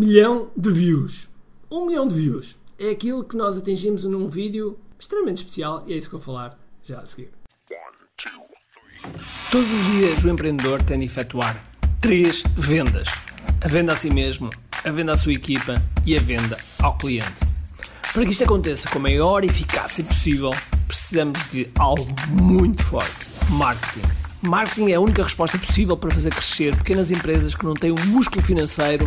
milhão de views. Um milhão de views é aquilo que nós atingimos num vídeo extremamente especial e é isso que eu vou falar já a seguir. Todos os dias o empreendedor tem de efetuar três vendas: a venda a si mesmo, a venda à sua equipa e a venda ao cliente. Para que isto aconteça com a maior eficácia possível, precisamos de algo muito forte: marketing. Marketing é a única resposta possível para fazer crescer pequenas empresas que não têm o músculo financeiro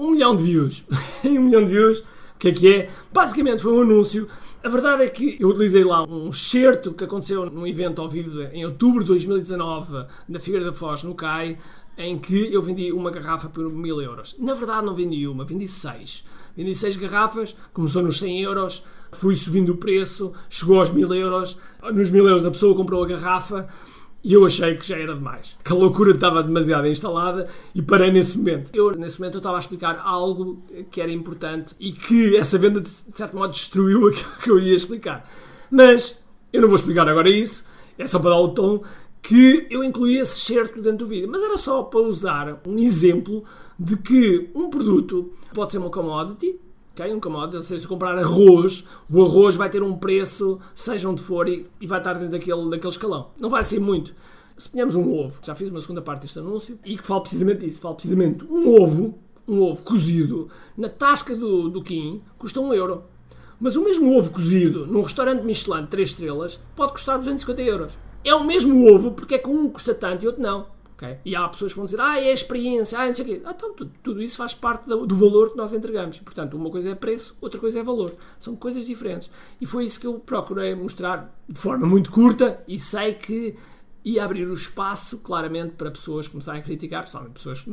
um milhão de views. um milhão de views, o que é que é? Basicamente foi um anúncio a verdade é que eu utilizei lá um excerto que aconteceu num evento ao vivo em outubro de 2019 na Figueira da Foz, no CAI, em que eu vendi uma garrafa por mil euros. Na verdade não vendi uma, vendi seis. Vendi seis garrafas, começou nos 100 euros, fui subindo o preço, chegou aos mil euros. Nos mil euros a pessoa comprou a garrafa e eu achei que já era demais. Que a loucura estava demasiado instalada e parei nesse momento. Eu, nesse momento, eu estava a explicar algo que era importante e que essa venda, de certo modo, destruiu aquilo que eu ia explicar. Mas eu não vou explicar agora isso, é só para dar o tom que eu incluí esse certo dentro do vídeo. Mas era só para usar um exemplo de que um produto pode ser uma commodity, Um commodity, se comprar arroz, o arroz vai ter um preço, seja onde for, e, e vai estar dentro daquele, daquele escalão. Não vai ser muito. Se ponhamos um ovo, já fiz uma segunda parte deste anúncio, e que fala precisamente disso, fala precisamente um ovo, um ovo cozido, na tasca do, do Kim, custa um euro. Mas o mesmo ovo cozido num restaurante Michelin de 3 estrelas pode custar 250 euros. É o mesmo ovo, porque é que um custa tanto e outro não. Okay? E há pessoas que vão dizer, ah, é a experiência, ah, não sei o quê. Ah, então, tudo, tudo, isso faz parte do, do, valor que nós entregamos. Portanto, uma coisa é preço, outra coisa é valor. São coisas diferentes. E foi isso que eu procurei mostrar de forma muito curta e sei que ia abrir o espaço, claramente, para pessoas começarem a criticar, principalmente pessoas que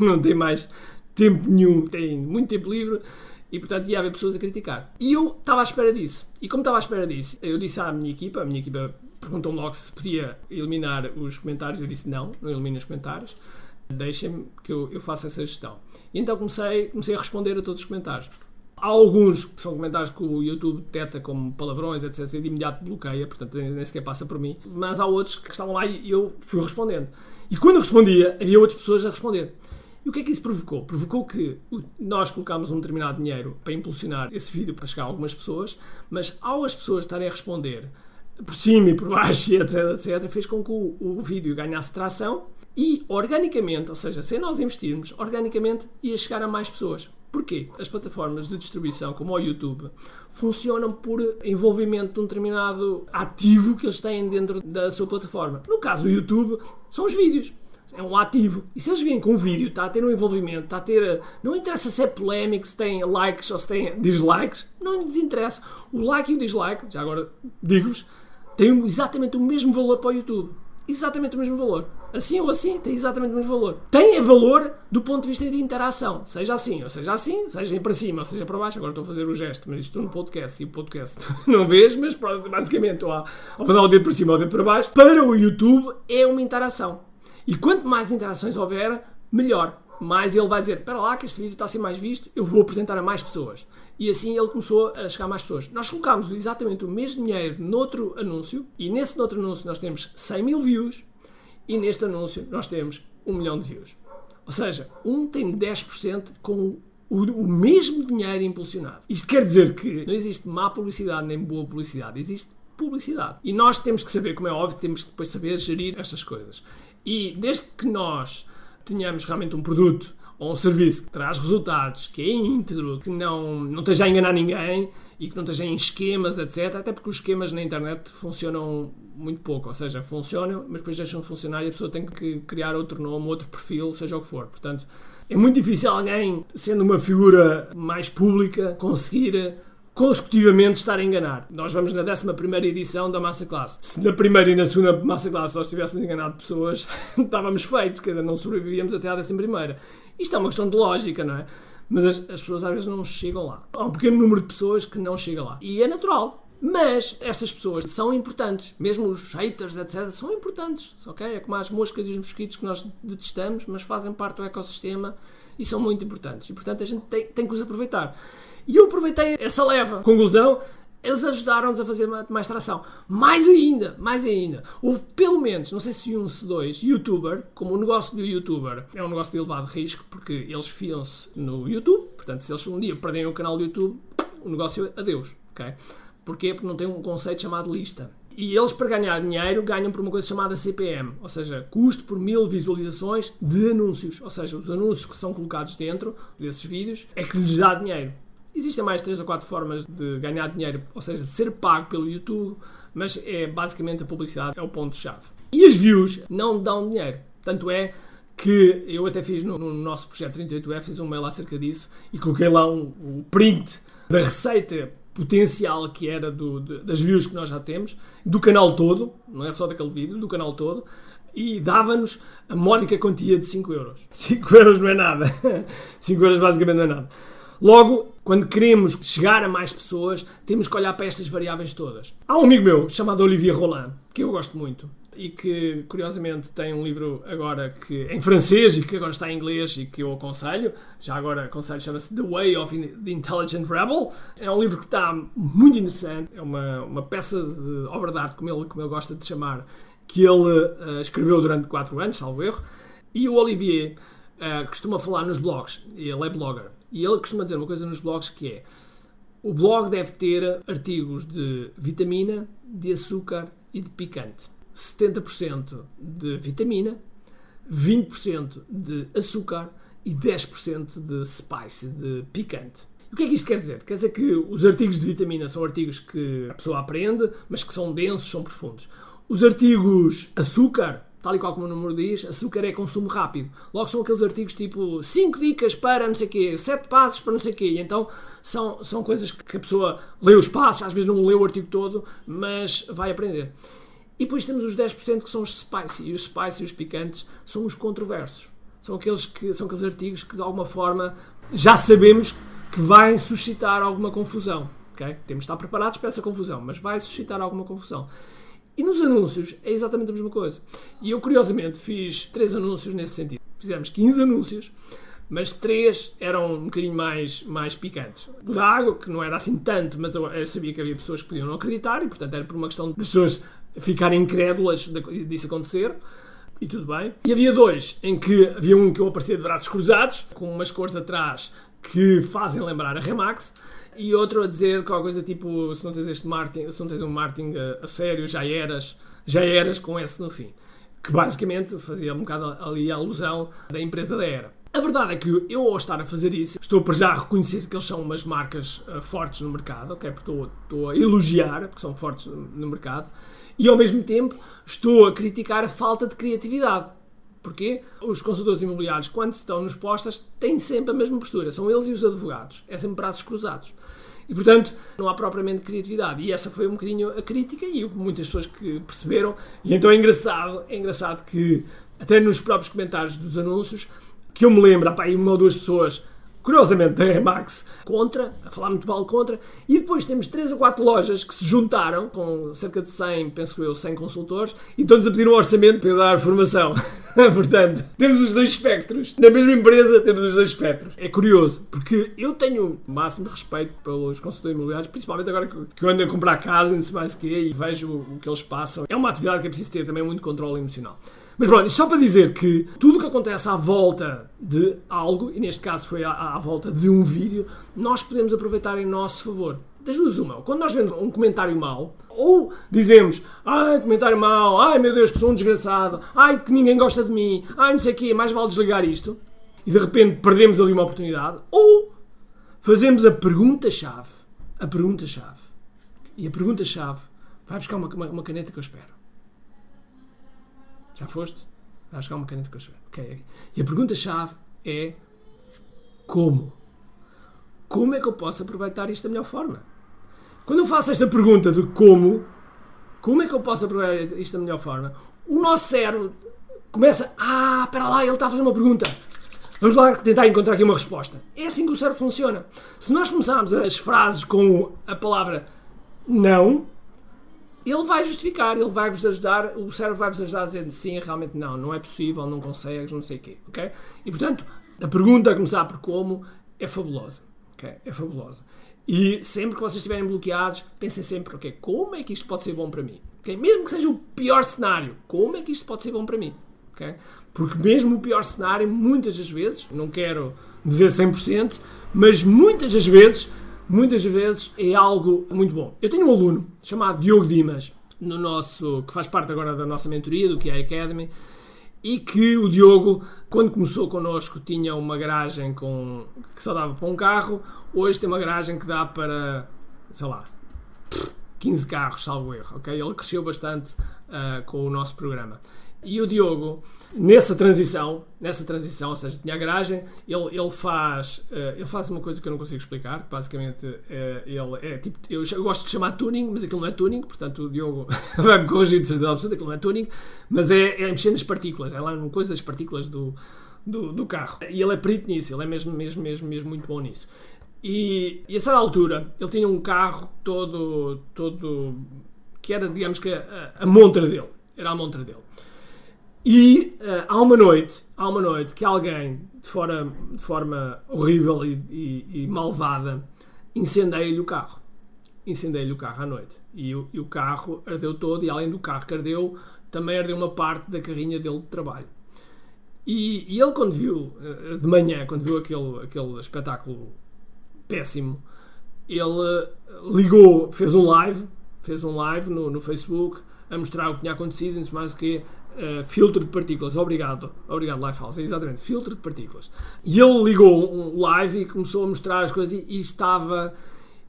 não têm mais tempo nenhum, têm muito tempo livre e portanto ia haver pessoas a criticar. E eu estava à espera disso. E como estava à espera disso, eu disse à minha equipa, a minha equipa perguntou-me logo se podia eliminar os comentários. Eu disse não, não elimino os comentários. Deixem-me que eu, eu faça essa gestão. E então comecei, comecei a responder a todos os comentários. Há alguns que são comentários que o YouTube detecta como palavrões, etc. E de imediato bloqueia, portanto nem sequer passa por mim. Mas há outros que estavam lá e eu fui respondendo. E quando respondia, havia outras pessoas a responder. E o que é que isso provocou? Provocou que nós colocámos um determinado dinheiro para impulsionar esse vídeo para chegar a algumas pessoas, mas ao as pessoas estarem a responder por cima e por baixo, etc, etc, fez com que o, o vídeo ganhasse tração e organicamente, ou seja, sem nós investirmos, organicamente ia chegar a mais pessoas. Porquê? As plataformas de distribuição, como o YouTube, funcionam por envolvimento de um determinado ativo que eles têm dentro da sua plataforma. No caso do YouTube, são os vídeos. É um ativo. E se eles virem com o vídeo, está a ter um envolvimento, está a ter. Não interessa se é polémico, se tem likes ou se tem dislikes, não lhes interessa. O like e o dislike, já agora digo-vos, tem exatamente o mesmo valor para o YouTube. Exatamente o mesmo valor. Assim ou assim, tem exatamente o mesmo valor. Tem valor do ponto de vista de interação. Seja assim, ou seja assim, seja para cima, ou seja para baixo. Agora estou a fazer o gesto, mas estou no podcast e o podcast não vês, mas basicamente estou a, a o dedo para cima ou o dedo para baixo. Para o YouTube é uma interação. E quanto mais interações houver, melhor mais ele vai dizer: Espera lá, que este vídeo está a ser mais visto, eu vou apresentar a mais pessoas. E assim ele começou a chegar a mais pessoas. Nós colocámos exatamente o mesmo dinheiro noutro anúncio, e nesse outro anúncio nós temos 100 mil views, e neste anúncio nós temos 1 milhão de views. Ou seja, um tem 10% com o, o mesmo dinheiro impulsionado. Isto quer dizer que não existe má publicidade nem boa publicidade, existe publicidade. E nós temos que saber, como é óbvio, temos que depois saber gerir estas coisas. E desde que nós tenhamos realmente um produto ou um serviço que traz resultados, que é íntegro, que não, não esteja a enganar ninguém e que não esteja em esquemas, etc. Até porque os esquemas na internet funcionam muito pouco, ou seja, funcionam, mas depois deixam de funcionar e a pessoa tem que criar outro nome, outro perfil, seja o que for. Portanto, é muito difícil alguém, sendo uma figura mais pública, conseguir consecutivamente estar a enganar. Nós vamos na 11 edição da Masterclass. Se na primeira e na segunda Masterclass nós tivéssemos enganado pessoas, estávamos feitos, quer dizer, não sobrevivíamos até à 11. Isto é uma questão de lógica, não é? mas as, as pessoas às vezes não chegam lá. Há um pequeno número de pessoas que não chega lá. E é natural. Mas essas pessoas são importantes, mesmo os haters, etc., são importantes, ok? É como as moscas e os mosquitos que nós detestamos, mas fazem parte do ecossistema e são muito importantes. E portanto a gente tem, tem que os aproveitar. E eu aproveitei essa leva. Conclusão, eles ajudaram-nos a fazer mais tração. Mais ainda, mais ainda. Houve pelo menos, não sei se um, se dois, youtuber, como o negócio do youtuber é um negócio de elevado risco, porque eles fiam-se no YouTube, portanto, se eles um dia perderem o canal do YouTube, o negócio é adeus, ok? Porquê? Porque não tem um conceito chamado lista. E eles, para ganhar dinheiro, ganham por uma coisa chamada CPM, ou seja, custo por mil visualizações de anúncios. Ou seja, os anúncios que são colocados dentro desses vídeos é que lhes dá dinheiro. Existem mais três ou quatro formas de ganhar dinheiro, ou seja, de ser pago pelo YouTube, mas é basicamente a publicidade é o ponto-chave. E as views não dão dinheiro. Tanto é que eu até fiz no, no nosso projeto 38F, fiz um mail acerca disso e coloquei lá um, um print da receita potencial que era do, de, das views que nós já temos, do canal todo, não é só daquele vídeo, do canal todo, e dava-nos a módica quantia de 5 euros. 5 euros não é nada. 5 euros basicamente não é nada. Logo, quando queremos chegar a mais pessoas, temos que olhar para estas variáveis todas. Há um amigo meu chamado Olivier Roland, que eu gosto muito, e que curiosamente tem um livro agora que em francês e que agora está em inglês e que eu aconselho. Já agora aconselho, chama-se The Way of the Intelligent Rebel. É um livro que está muito interessante, é uma, uma peça de obra de arte, como ele, como ele gosta de chamar, que ele uh, escreveu durante 4 anos, salvo erro. E o Olivier uh, costuma falar nos blogs, ele é blogger, e ele costuma dizer uma coisa nos blogs que é o blog deve ter artigos de vitamina, de açúcar e de picante. 70% de vitamina, 20% de açúcar e 10% de spice, de picante. O que é que isto quer dizer? Quer dizer que os artigos de vitamina são artigos que a pessoa aprende, mas que são densos, são profundos. Os artigos açúcar, tal e qual como o número diz, açúcar é consumo rápido. Logo são aqueles artigos tipo 5 dicas para não sei o quê, 7 passos para não sei o quê. E então são, são coisas que a pessoa lê os passos, às vezes não lê o artigo todo, mas vai aprender. E depois temos os 10% que são os spicy. E os spicy os picantes são os controversos. São aqueles, que, são aqueles artigos que de alguma forma já sabemos que vai suscitar alguma confusão. Temos de estar preparados para essa confusão, mas vai suscitar alguma confusão. E nos anúncios é exatamente a mesma coisa. E eu, curiosamente, fiz três anúncios nesse sentido. Fizemos 15 anúncios, mas três eram um bocadinho mais, mais picantes. O da água, que não era assim tanto, mas eu, eu sabia que havia pessoas que podiam não acreditar e, portanto, era por uma questão de pessoas ficarem incrédulas disso acontecer. E tudo bem. E havia dois, em que havia um que eu aparecia de braços cruzados, com umas cores atrás que fazem lembrar a Remax, e outro a dizer qualquer coisa tipo: se não tens este marketing, se não tens um marketing a, a sério, já eras, já eras com S no fim. Que basicamente fazia um bocado ali a alusão da empresa da Era. A verdade é que eu, ao estar a fazer isso, estou para já a reconhecer que eles são umas marcas uh, fortes no mercado, ok? Porque estou, estou a elogiar, porque são fortes no mercado, e ao mesmo tempo estou a criticar a falta de criatividade. Porquê? Os consultores imobiliários, quando estão nos postas, têm sempre a mesma postura. São eles e os advogados. É sempre braços cruzados. E, portanto, não há propriamente criatividade. E essa foi um bocadinho a crítica e muitas pessoas que perceberam. E então é engraçado, é engraçado que, até nos próprios comentários dos anúncios, que eu me lembro, há uma ou duas pessoas curiosamente da Remax, contra, a falar muito mal contra, e depois temos 3 ou 4 lojas que se juntaram, com cerca de 100, penso eu, 100 consultores, e estão-nos a pedir um orçamento para eu dar formação. Portanto, temos os dois espectros. Na mesma empresa temos os dois espectros. É curioso, porque eu tenho o máximo respeito pelos consultores imobiliários, principalmente agora que eu ando a comprar casa e não sei mais o quê, e vejo o que eles passam. É uma atividade que é preciso ter também muito controle emocional. Mas pronto, só para dizer que tudo o que acontece à volta de algo, e neste caso foi à, à volta de um vídeo, nós podemos aproveitar em nosso favor das duas uma. Quando nós vemos um comentário mau, ou dizemos, ai, comentário mau, ai meu Deus, que sou um desgraçado, ai, que ninguém gosta de mim, ai, não sei o quê, mais vale desligar isto, e de repente perdemos ali uma oportunidade, ou fazemos a pergunta-chave, a pergunta-chave, e a pergunta-chave vai buscar uma, uma, uma caneta que eu espero. Já foste? Vais buscar uma caneta com a chuveiro. Ok. E a pergunta-chave é como? Como é que eu posso aproveitar isto da melhor forma? Quando eu faço esta pergunta de como, como é que eu posso aproveitar isto da melhor forma? O nosso cérebro começa, ah, espera lá, ele está a fazer uma pergunta. Vamos lá tentar encontrar aqui uma resposta. É assim que o cérebro funciona. Se nós começarmos as frases com a palavra não, ele vai justificar, ele vai vos ajudar, o cérebro vai vos ajudar a dizer sim, realmente não, não é possível, não consegues, não sei o quê, ok? E portanto, a pergunta a começar por como é fabulosa, ok? É fabulosa. E sempre que vocês estiverem bloqueados, pensem sempre, ok, como é que isto pode ser bom para mim? Okay? Mesmo que seja o pior cenário, como é que isto pode ser bom para mim? Okay? Porque mesmo o pior cenário, muitas das vezes, não quero dizer 100%, mas muitas das vezes, muitas vezes é algo muito bom. Eu tenho um aluno chamado Diogo Dimas, no nosso, que faz parte agora da nossa mentoria, do QI Academy, e que o Diogo, quando começou connosco, tinha uma garagem com, que só dava para um carro, hoje tem uma garagem que dá para, sei lá, 15 carros, salvo erro, ok? Ele cresceu bastante uh, com o nosso programa. E o Diogo, nessa transição, nessa transição, ou seja, tinha a garagem, ele, ele, faz, uh, ele faz uma coisa que eu não consigo explicar, basicamente uh, ele é tipo, eu, eu, gosto de chamar tuning, mas aquilo não é tuning, portanto o Diogo vai-me corrigir de certeza absoluta, aquilo não é tuning, mas é, é mexer nas partículas, é lá uma coisa das partículas do, do, do, carro. E ele é perito nisso, ele é mesmo, mesmo, mesmo, mesmo muito bom nisso. E, e a certa altura, ele tinha um carro todo, todo que era, digamos que, a, a montra dele, era a montra dele. E uh, há uma noite, há uma noite que alguém, de, fora, de forma horrível e, e, e malvada, incendeia-lhe o carro. Incendeia-lhe o carro à noite. E e o carro ardeu todo, e além do carro que ardeu, também ardeu uma parte da carrinha dele de trabalho. E, ele, quando viu, uh, de manhã, quando viu aquele, aquele espetáculo péssimo, ele ligou, fez um live, fez um live no, no Facebook a mostrar o que tinha acontecido, não mais que uh, filtro de partículas. Obrigado, obrigado Lifehouse, exatamente, filtro de partículas. E ele ligou um live e começou a mostrar as coisas e, e estava,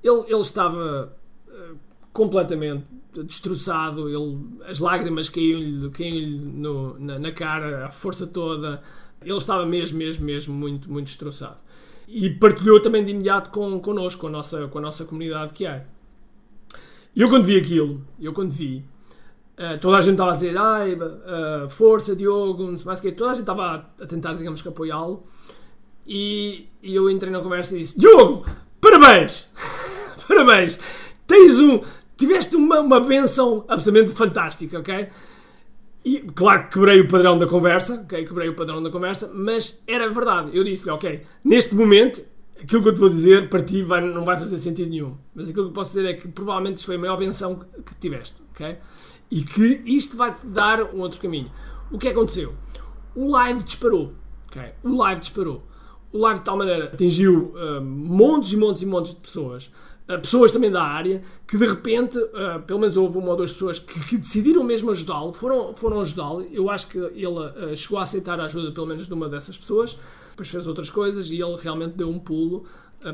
ele, ele estava uh, completamente destroçado, ele, as lágrimas caíam-lhe caíam na, na cara, a força toda. Ele estava mesmo, mesmo, mesmo muito, muito destroçado. E partilhou também de imediato com, connosco, com a nossa, com a nossa comunidade que é. Eu quando vi aquilo, eu quando vi, Uh, toda a gente estava a dizer, ai, uh, força, Diogo, não sei mais o que. Toda a gente estava a, tentar, digamos que, apoiá-lo. E, e, eu entrei na conversa e disse: Diogo, parabéns! parabéns! Tens um. Tiveste uma, uma benção absolutamente fantástica, ok? E claro que quebrei o padrão da conversa, ok? Quebrei o padrão da conversa, mas era verdade. Eu disse-lhe, ok, neste momento, aquilo que eu te vou dizer para ti vai, não vai fazer sentido nenhum. Mas aquilo que posso dizer é que provavelmente foi a maior benção que tiveste, ok? E que isto vai-te dar um outro caminho. O que aconteceu? O live disparou. Okay? O live disparou. O live de tal maneira atingiu uh, montes e montes e montes de pessoas. Uh, pessoas também da área que de repente, uh, pelo menos houve uma ou duas pessoas que, que decidiram mesmo ajudá-lo, foram, foram ajudá-lo. Eu acho que ele chegou a aceitar a ajuda, pelo menos, de uma dessas pessoas. Depois fez outras coisas e ele realmente deu um pulo,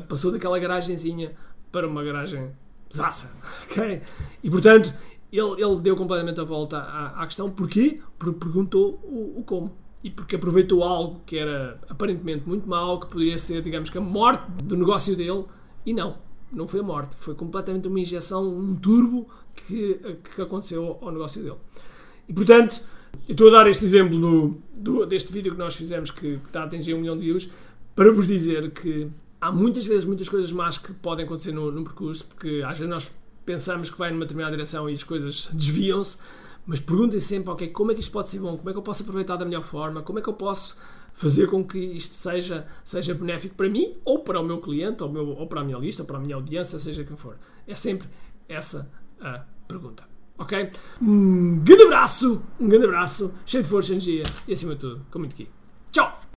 passou daquela garagenzinha para uma garagem zaça. E portanto, ele, ele deu completamente a volta à, à questão. Porquê? Porque perguntou o, o, como. E porque aproveitou algo que era aparentemente muito mau, que poderia ser, digamos que, a morte do negócio dele, e não. Não foi a morte, foi completamente uma injeção, um turbo que, que aconteceu ao negócio dele. E portanto, eu estou a dar este exemplo do, do, deste vídeo que nós fizemos, que, que está a atingir um milhão de views, para vos dizer que há muitas vezes muitas coisas más que podem acontecer no, no percurso, porque às vezes nós pensamos que vai numa determinada direção e as coisas desviam-se, mas perguntem sempre, ok, como é que isto pode ser bom? Como é que eu posso aproveitar da melhor forma? Como é que eu posso fazer com que isto seja, seja benéfico para mim ou para o meu cliente ou, meu, ou para a minha lista ou para a minha audiência, seja quem for. É sempre essa a pergunta. Ok? Um grande abraço, um grande abraço, cheio de força, energia e acima de tudo, com muito aqui. Tchau!